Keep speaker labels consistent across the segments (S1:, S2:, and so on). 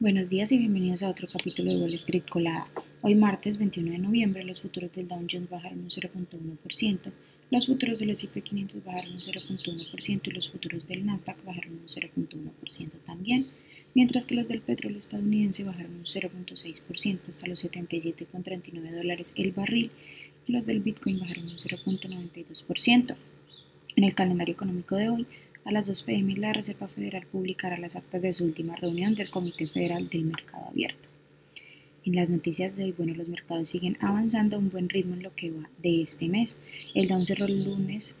S1: Buenos días y bienvenidos a otro capítulo de Wall Street Colada. Hoy martes 21 de noviembre los futuros del Dow Jones bajaron un 0.1%, los futuros del S&P 500 bajaron un 0.1% y los futuros del Nasdaq bajaron un 0.1% también, mientras que los del petróleo estadounidense bajaron un 0.6% hasta los 77.39 dólares el barril y los del Bitcoin bajaron un 0.92%. En el calendario económico de hoy, a las 2 pm la Reserva Federal publicará las actas de su última reunión del Comité Federal del Mercado Abierto. En las noticias de hoy, bueno, los mercados siguen avanzando a un buen ritmo en lo que va de este mes. El Dow cerró el lunes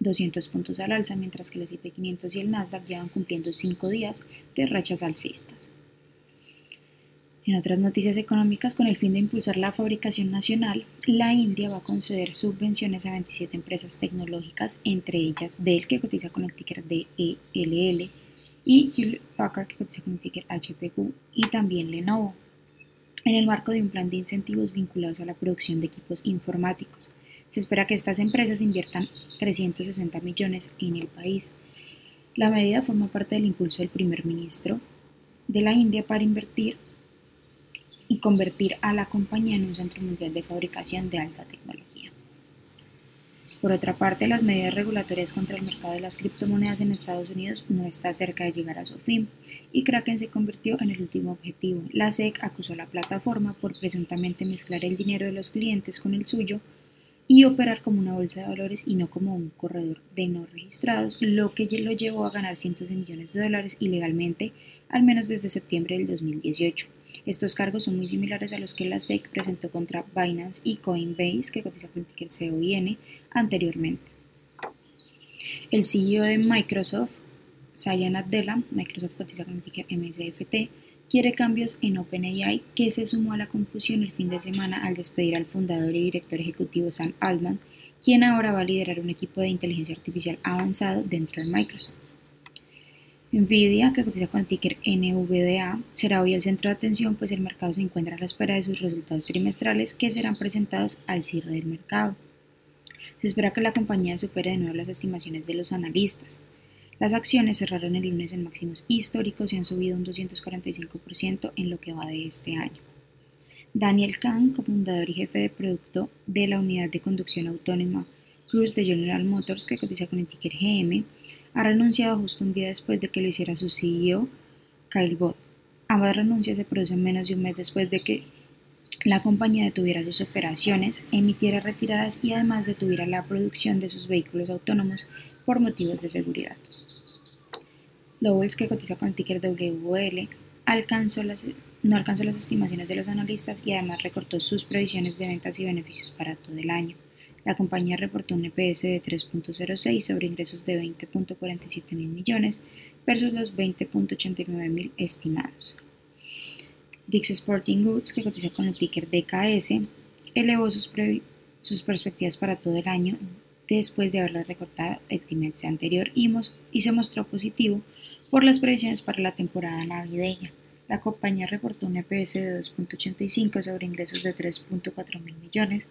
S1: 200 puntos al alza, mientras que el S&P 500 y el Nasdaq llevan cumpliendo 5 días de rachas alcistas. En otras noticias económicas, con el fin de impulsar la fabricación nacional, la India va a conceder subvenciones a 27 empresas tecnológicas, entre ellas Dell, que cotiza con el ticker DELL, y Hewlett Packard, que cotiza con el ticker HPQ, y también Lenovo, en el marco de un plan de incentivos vinculados a la producción de equipos informáticos. Se espera que estas empresas inviertan 360 millones en el país. La medida forma parte del impulso del primer ministro de la India para invertir y convertir a la compañía en un centro mundial de fabricación de alta tecnología. Por otra parte, las medidas regulatorias contra el mercado de las criptomonedas en Estados Unidos no está cerca de llegar a su fin y Kraken se convirtió en el último objetivo. La SEC acusó a la plataforma por presuntamente mezclar el dinero de los clientes con el suyo y operar como una bolsa de valores y no como un corredor de no registrados, lo que lo llevó a ganar cientos de millones de dólares ilegalmente, al menos desde septiembre del 2018. Estos cargos son muy similares a los que la SEC presentó contra Binance y Coinbase, que cotiza con el COIN, anteriormente. El CEO de Microsoft, Satya Nadella, Microsoft cotiza con ticker MSFT, quiere cambios en OpenAI que se sumó a la confusión el fin de semana al despedir al fundador y director ejecutivo Sam Altman, quien ahora va a liderar un equipo de inteligencia artificial avanzado dentro de Microsoft. Nvidia, que cotiza con el ticker NVDA, será hoy el centro de atención, pues el mercado se encuentra a la espera de sus resultados trimestrales que serán presentados al cierre del mercado. Se espera que la compañía supere de nuevo las estimaciones de los analistas. Las acciones cerraron el lunes en máximos históricos y han subido un 245% en lo que va de este año. Daniel Kahn, cofundador y jefe de producto de la unidad de conducción autónoma Cruz de General Motors, que cotiza con el ticker GM, ha renunciado justo un día después de que lo hiciera su CEO, Kyle Bott. Ambas renuncias se producen menos de un mes después de que la compañía detuviera sus operaciones, emitiera retiradas y además detuviera la producción de sus vehículos autónomos por motivos de seguridad. Lowells, que cotiza con el ticker WL, alcanzó las, no alcanzó las estimaciones de los analistas y además recortó sus previsiones de ventas y beneficios para todo el año. La compañía reportó un EPS de 3.06 sobre ingresos de 20.47 mil millones versus los 20.89 mil estimados. Dix Sporting Goods, que cotiza con el ticker DKS, elevó sus, sus perspectivas para todo el año después de haberlas recortado el trimestre anterior y, y se mostró positivo por las previsiones para la temporada navideña. La compañía reportó un EPS de 2.85 sobre ingresos de 3.4 mil millones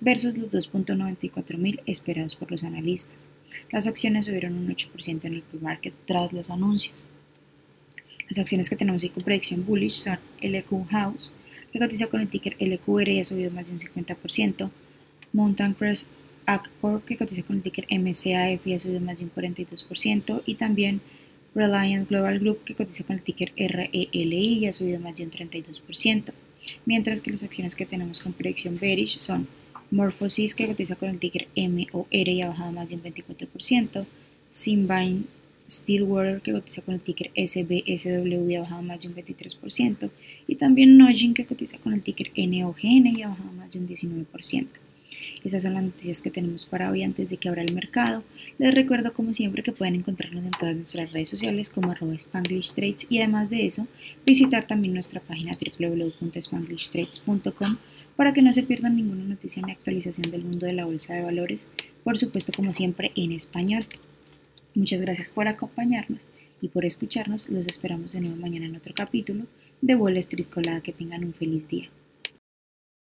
S1: versus los 2.94 mil esperados por los analistas. Las acciones subieron un 8% en el pre-market tras los anuncios. Las acciones que tenemos ahí con predicción bullish son LQ House, que cotiza con el ticker LQR y ha subido más de un 50%, Mountain Crest Accor, que cotiza con el ticker MCAF y ha subido más de un 42%, y también Reliance Global Group, que cotiza con el ticker RELI y ha subido más de un 32%, mientras que las acciones que tenemos con predicción bearish son Morphosis, que cotiza con el ticker MOR y ha bajado más de un 24%, Symbine Stillwater, que cotiza con el ticker SBSW y ha bajado más de un 23%, y también Nojin, que cotiza con el ticker NOGN y ha bajado más de un 19%. Esas son las noticias que tenemos para hoy antes de que abra el mercado. Les recuerdo como siempre que pueden encontrarnos en todas nuestras redes sociales como arroba Spanglish Trades y además de eso visitar también nuestra página www.spanglishtrades.com para que no se pierdan ninguna noticia ni actualización del mundo de la bolsa de valores, por supuesto como siempre en español. Muchas gracias por acompañarnos y por escucharnos. Los esperamos de nuevo mañana en otro capítulo de Wall Street Colada. Que tengan un feliz día.